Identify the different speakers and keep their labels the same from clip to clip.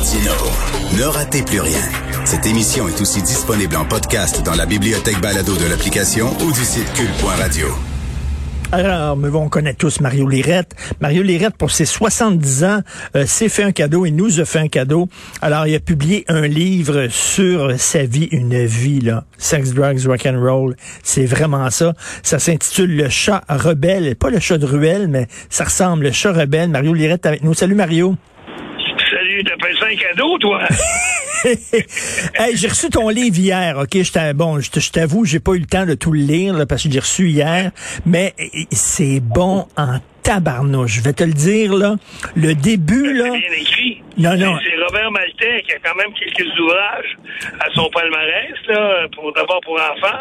Speaker 1: Ne ratez plus rien. Cette émission est aussi disponible en podcast dans la bibliothèque balado de l'application ou du site cul.radio.
Speaker 2: Alors, mais bon, on connaît tous Mario Lirette. Mario Lirette, pour ses 70 ans, euh, s'est fait un cadeau et nous a fait un cadeau. Alors, il a publié un livre sur sa vie, une vie, là. Sex, drugs, rock and roll. C'est vraiment ça. Ça s'intitule Le chat rebelle. Pas le chat de ruelle, mais ça ressemble. Le chat rebelle. Mario Lirette avec nous. Salut, Mario.
Speaker 3: T'as fait ça un cadeau, toi?
Speaker 2: hey, j'ai reçu ton livre hier, ok? J'étais, bon, je t'avoue, j'ai pas eu le temps de tout le lire là, parce que j'ai reçu hier, mais c'est bon en tabarnouche. Je vais te le dire là. Le début là.
Speaker 3: bien écrit.
Speaker 2: Non, non.
Speaker 3: C'est Robert Maltais qui a quand même quelques ouvrages à son palmarès là, pour d'abord pour enfants.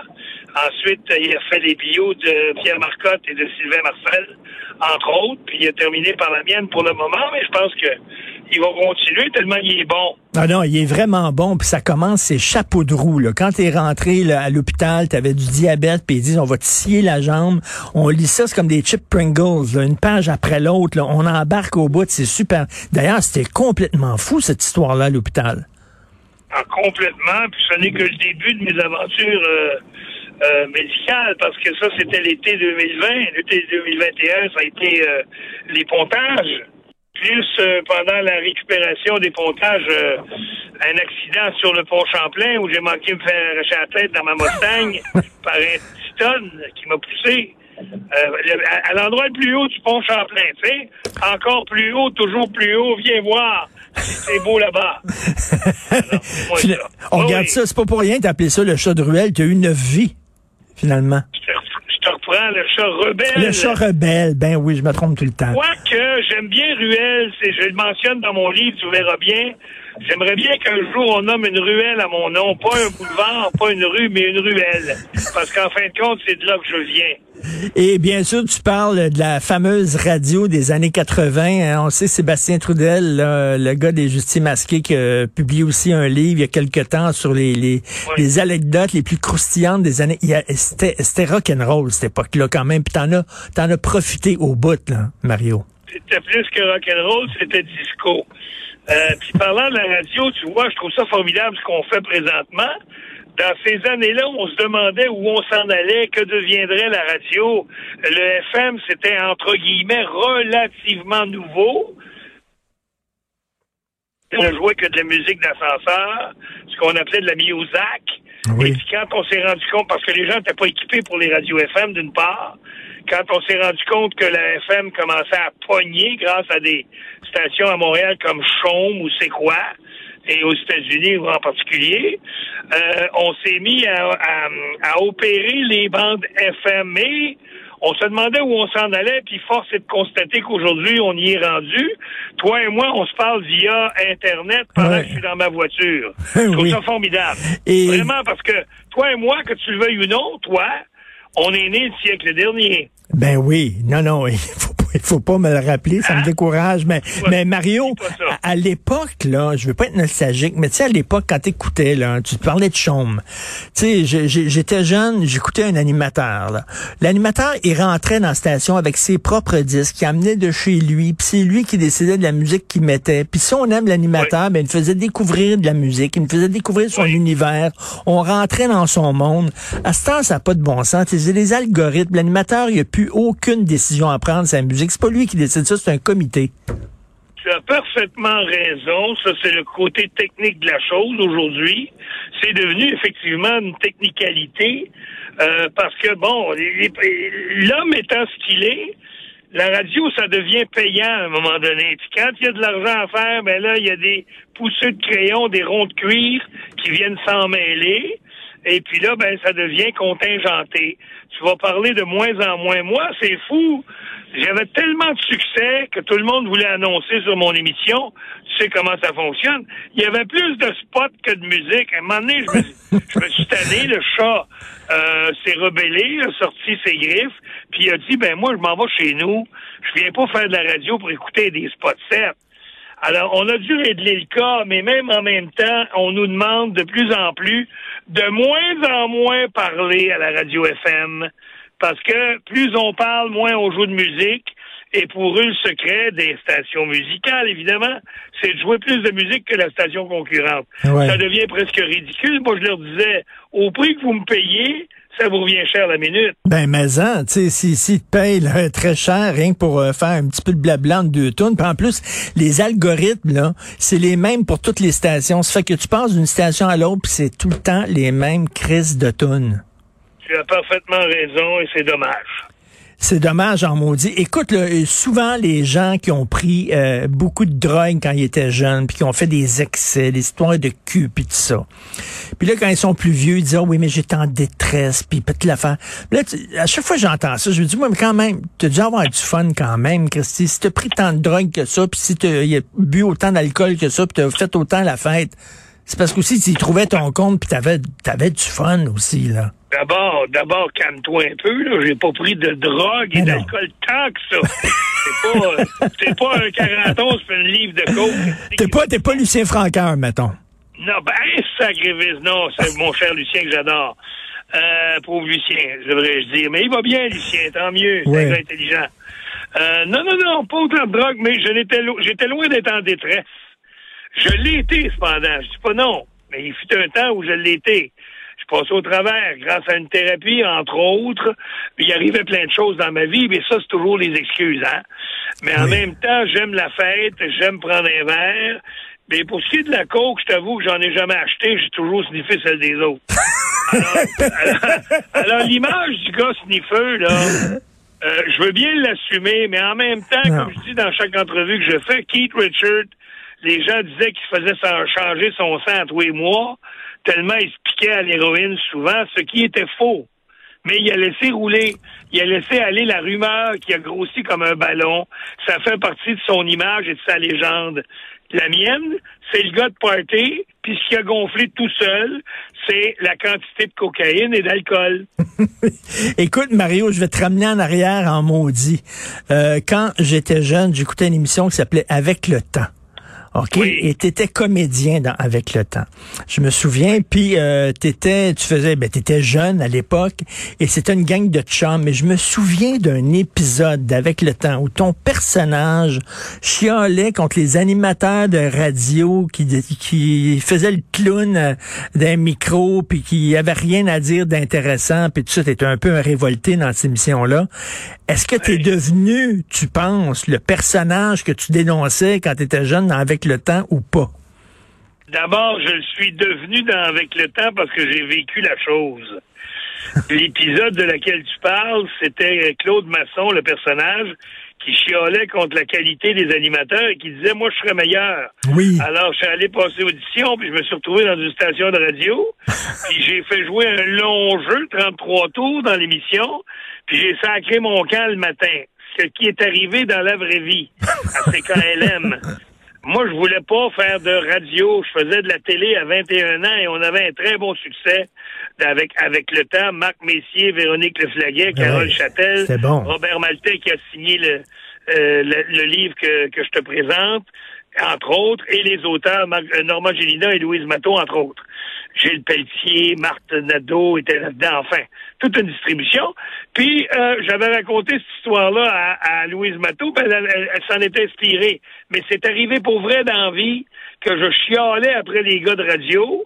Speaker 3: Ensuite, il a fait les bios de Pierre Marcotte et de Sylvain Marcel, entre autres. Puis il a terminé par la mienne pour le moment, mais je pense que il va continuer tellement il est bon.
Speaker 2: Ah non, il est vraiment bon. Puis ça commence, c'est chapeau de roue. Là. Quand tu es rentré là, à l'hôpital, tu avais du diabète, puis ils disent on va te scier la jambe. On lit ça, c'est comme des chips Pringles, là, une page après l'autre. On embarque au bout, c'est super. D'ailleurs, c'était complètement fou cette histoire-là à l'hôpital.
Speaker 3: Ah, complètement. Puis ce n'est que le début de mes aventures. Euh, euh, médicales, parce que ça, c'était l'été 2020. L'été 2021, ça a été euh, les pontages plus euh, pendant la récupération des pontages, euh, un accident sur le pont Champlain où j'ai manqué de me faire arracher la tête dans ma Mustang par un Titon qui m'a poussé. Euh, à, l'endroit le plus haut du pont Champlain, tu sais, encore plus haut, toujours plus haut, viens voir. C'est beau là-bas.
Speaker 2: on regarde ça, c'est pas pour rien appelé ça le chat de ruelle, tu as eu une vie, finalement
Speaker 3: le chat rebelle.
Speaker 2: Le chat rebelle, ben oui, je me trompe tout le temps.
Speaker 3: Quoique, j'aime bien Ruelle, je le mentionne dans mon livre, tu verras bien. J'aimerais bien qu'un jour on nomme une ruelle à mon nom, pas un boulevard, pas une rue, mais une ruelle. Parce qu'en fin de compte, c'est de là que je viens.
Speaker 2: Et bien sûr, tu parles de la fameuse radio des années 80. Hein. On sait Sébastien Trudel, le gars des Justices masqués, qui a publié aussi un livre il y a quelque temps sur les, les, anecdotes les plus croustillantes des années. C'était rock'n'roll cette époque-là quand même. Puis t'en as, en as profité au bout, là, Mario.
Speaker 3: C'était plus que rock'n'roll, c'était disco. Euh, puis parlant de la radio, tu vois, je trouve ça formidable ce qu'on fait présentement. Dans ces années-là, on se demandait où on s'en allait, que deviendrait la radio. Le FM, c'était entre guillemets relativement nouveau. On ne jouait que de la musique d'ascenseur, ce qu'on appelait de la musique. Et puis quand on s'est rendu compte, parce que les gens n'étaient pas équipés pour les radios FM d'une part, quand on s'est rendu compte que la FM commençait à pogner grâce à des stations à Montréal comme Chaume ou C'est quoi, et aux États-Unis en particulier, euh, on s'est mis à, à, opérer les bandes FM. Mais on se demandait où on s'en allait, puis force est de constater qu'aujourd'hui, on y est rendu. Toi et moi, on se parle via Internet pendant que je suis dans ma voiture. Je trouve ça formidable. Vraiment, parce que toi et moi, que tu le veuilles ou non, toi, on est né le siècle dernier.
Speaker 2: Ben oui, non, non, il faut pas me le rappeler, ça me décourage. Mais, mais Mario, à, l'époque, là, je veux pas être nostalgique, mais tu sais, à l'époque, quand t'écoutais, là, tu parlais de chaume. Tu sais, j'étais jeune, j'écoutais un animateur, L'animateur, il rentrait dans la station avec ses propres disques, il amenait de chez lui, puis c'est lui qui décidait de la musique qu'il mettait. Puis si on aime l'animateur, ben, il faisait découvrir de la musique, il me faisait découvrir son univers. On rentrait dans son monde. À ce temps, ça n'a pas de bon sens. C'est les algorithmes. L'animateur, il a plus aucune décision à prendre sa musique. C'est pas lui qui décide ça, c'est un comité.
Speaker 3: Tu as parfaitement raison. Ça, c'est le côté technique de la chose aujourd'hui. C'est devenu effectivement une technicalité euh, parce que, bon, l'homme étant ce qu'il est, la radio, ça devient payant à un moment donné. Puis quand il y a de l'argent à faire, ben là, il y a des pousseux de crayon, des ronds de cuir qui viennent s'en mêler. Et puis là, ben, ça devient contingenté. Tu vas parler de moins en moins. Moi, c'est fou. J'avais tellement de succès que tout le monde voulait annoncer sur mon émission. Tu sais comment ça fonctionne. Il y avait plus de spots que de musique. À un moment donné, je me, je me suis tanné. Le chat euh, s'est rebellé, a sorti ses griffes, puis il a dit, ben moi, je m'en vais chez nous. Je viens pas faire de la radio pour écouter des spots sets. Alors, on a dû régler le cas, mais même en même temps, on nous demande de plus en plus de moins en moins parler à la radio FM parce que plus on parle, moins on joue de musique. Et pour eux, le secret des stations musicales, évidemment, c'est de jouer plus de musique que la station concurrente. Ça devient presque ridicule. Moi, je leur disais, au prix que vous me payez, ça vous revient cher la minute.
Speaker 2: Ben, mais hein, tu sais, si, si tu payes très cher rien que pour euh, faire un petit peu de blabla de deux tonnes, puis en plus, les algorithmes, là, c'est les mêmes pour toutes les stations. Ça fait que tu passes d'une station à l'autre, puis c'est tout le temps les mêmes crises de tonnes.
Speaker 3: Tu as parfaitement raison et c'est dommage.
Speaker 2: C'est dommage en maudit. Écoute, souvent les gens qui ont pris euh, beaucoup de drogue quand ils étaient jeunes, puis qui ont fait des excès, des histoires de cul, puis tout ça. Puis là, quand ils sont plus vieux, ils disent, oh, oui, mais j'étais en détresse, puis peut-être l'affaire. Là, à chaque fois que j'entends ça, je me dis, moi, mais quand même, tu as dû avoir du fun quand même, Christy. Si t'as pris tant de drogue que ça, puis si tu as bu autant d'alcool que ça, puis t'as fait autant la fête, c'est parce que aussi, tu trouvais ton compte, puis t'avais avais du fun aussi, là.
Speaker 3: D'abord, d'abord, calme-toi un peu, là. J'ai pas pris de drogue et d'alcool tant que ça. c'est pas, c'est pas un 41, c'est un livre de coke.
Speaker 2: T'es pas, t'es pas Lucien Francaire, mettons.
Speaker 3: Non, ben, sacrifice, non, c'est mon cher Lucien que j'adore. Euh, pauvre Lucien, devrais-je dire. Mais il va bien, Lucien, tant mieux. C'est intelligent. Euh, non, non, non, pas autant de drogue, mais je l'étais, j'étais loin d'être en détresse. Je l'ai été, cependant. Je dis pas non. Mais il fut un temps où je l'ai été passé au travers grâce à une thérapie, entre autres. Il arrivait plein de choses dans ma vie, mais ça, c'est toujours les excuses, hein. Mais en même temps, j'aime la fête, j'aime prendre un verre. Mais pour ce qui est de la coke, je t'avoue que j'en ai jamais acheté, j'ai toujours sniffé celle des autres. Alors, l'image du gars sniffeux, là, euh, je veux bien l'assumer, mais en même temps, comme je dis dans chaque entrevue que je fais, Keith Richard, les gens disaient qu'il faisait changer son sang à tous les mois tellement il à l'héroïne souvent, ce qui était faux. Mais il a laissé rouler, il a laissé aller la rumeur qui a grossi comme un ballon. Ça fait partie de son image et de sa légende. La mienne, c'est le gars de party, puis ce qui a gonflé tout seul, c'est la quantité de cocaïne et d'alcool.
Speaker 2: Écoute, Mario, je vais te ramener en arrière en maudit. Euh, quand j'étais jeune, j'écoutais une émission qui s'appelait Avec le temps. OK? Et tu étais comédien dans, avec le temps. Je me souviens, puis euh, t'étais, tu faisais, ben t'étais jeune à l'époque, et c'était une gang de chums. Mais je me souviens d'un épisode d'Avec le temps où ton personnage chialait contre les animateurs de radio qui, qui faisaient le clown euh, d'un micro, puis qui avait rien à dire d'intéressant, puis tout ça, t'étais un peu un révolté dans cette émission-là. Est-ce que tu es devenu, tu penses, le personnage que tu dénonçais quand tu étais jeune avec le temps ou pas?
Speaker 3: D'abord, je le suis devenu dans avec le temps parce que j'ai vécu la chose. L'épisode de laquelle tu parles, c'était Claude Masson, le personnage, qui chiolait contre la qualité des animateurs et qui disait moi je serais meilleur.
Speaker 2: Oui.
Speaker 3: Alors je suis allé passer audition puis je me suis retrouvé dans une station de radio puis j'ai fait jouer un long jeu 33 tours dans l'émission puis j'ai sacré mon camp le matin. Ce qui est arrivé dans la vraie vie à CKLM. Moi, je voulais pas faire de radio. Je faisais de la télé à 21 ans et on avait un très bon succès avec avec le temps. Marc Messier, Véronique Leflaguet, Carole Châtel, Robert Maltais qui a signé le, euh, le, livre que, que je te présente, entre autres, et les auteurs euh, Normand Gélina et Louise Matteau, entre autres. Gilles Pelletier, Marthe Nadeau étaient là-dedans, enfin, toute une distribution. Puis, euh, j'avais raconté cette histoire-là à, Louise Matteau, ben, elle, s'en était inspirée. Mais c'est arrivé pour vrai d'envie que je chialais après les gars de radio,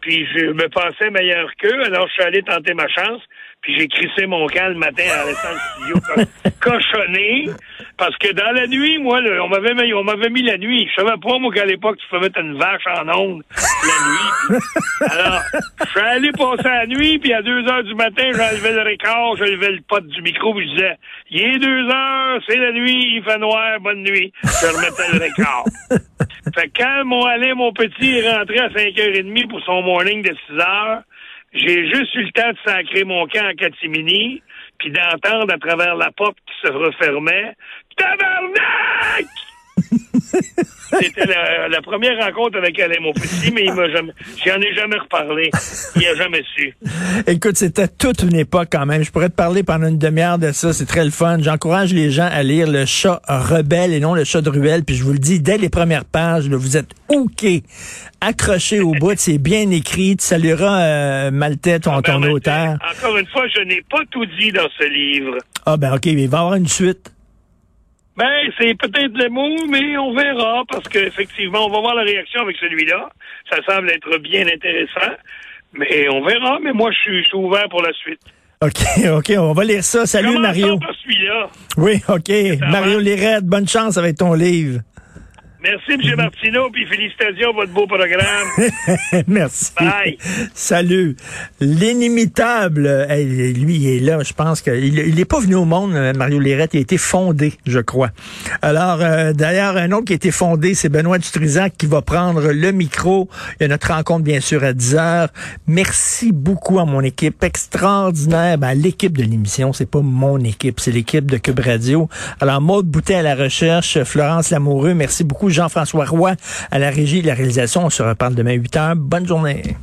Speaker 3: puis je me pensais meilleur qu'eux, alors je suis allé tenter ma chance, puis j'ai crissé mon camp le matin en restant le studio cochonné. Parce que dans la nuit, moi, on m'avait mis, on m'avait mis la nuit. Je savais pas, moi, qu'à l'époque, tu pouvais mettre une vache en onde la nuit. Alors, je suis allé passer la nuit, puis à deux heures du matin, j'enlevais le record, j'enlevais le pot du micro, puis je disais, il est deux heures, c'est la nuit, il fait noir, bonne nuit. Je remettais le record. fait que quand mon allé, mon petit, est rentré à 5h30 pour son morning de 6 heures, j'ai juste eu le temps de sacrer mon camp en catimini, puis d'entendre à travers la porte qui se refermait Tabarnak! C'était la, première rencontre avec Alain Petit, mais il m'a jamais, j'en ai jamais reparlé. Il a jamais su.
Speaker 2: Écoute, c'était toute une époque quand même. Je pourrais te parler pendant une demi-heure de ça. C'est très le fun. J'encourage les gens à lire Le chat rebelle et non Le chat de ruelle. Puis je vous le dis, dès les premières pages, vous êtes OK. Accroché au bout. C'est bien écrit. Tu salueras euh, Maltais, ton, ah ben, auteur.
Speaker 3: Encore une fois, je n'ai pas tout dit dans ce livre.
Speaker 2: Ah ben OK, il va y avoir une suite.
Speaker 3: Ben, c'est peut-être le mot, mais on verra, parce qu'effectivement, on va voir la réaction avec celui-là. Ça semble être bien intéressant. Mais on verra, mais moi, je suis ouvert pour la suite.
Speaker 2: OK, OK, on va lire ça. Salut, Mario.
Speaker 3: Par celui-là.
Speaker 2: Oui, OK. Mario Lirette, bonne chance avec ton livre.
Speaker 3: Merci, M. Martineau, puis félicitations pour votre beau programme.
Speaker 2: Merci.
Speaker 3: Bye.
Speaker 2: Salut. L'inimitable, lui, il est là, je pense qu'il il est pas venu au monde, euh, Mario Lirette, il a été fondé, je crois. Alors, euh, d'ailleurs, un autre qui a été fondé, c'est Benoît Dutrisac qui va prendre le micro. Il y a notre rencontre, bien sûr, à 10 heures. Merci beaucoup à mon équipe extraordinaire. Ben, l'équipe de l'émission, c'est pas mon équipe, c'est l'équipe de Cube Radio. Alors, Maude Boutet à la recherche, Florence Lamoureux, merci beaucoup. Jean-François Roy à la régie de la réalisation. On se reparle demain 8 heures. Bonne journée.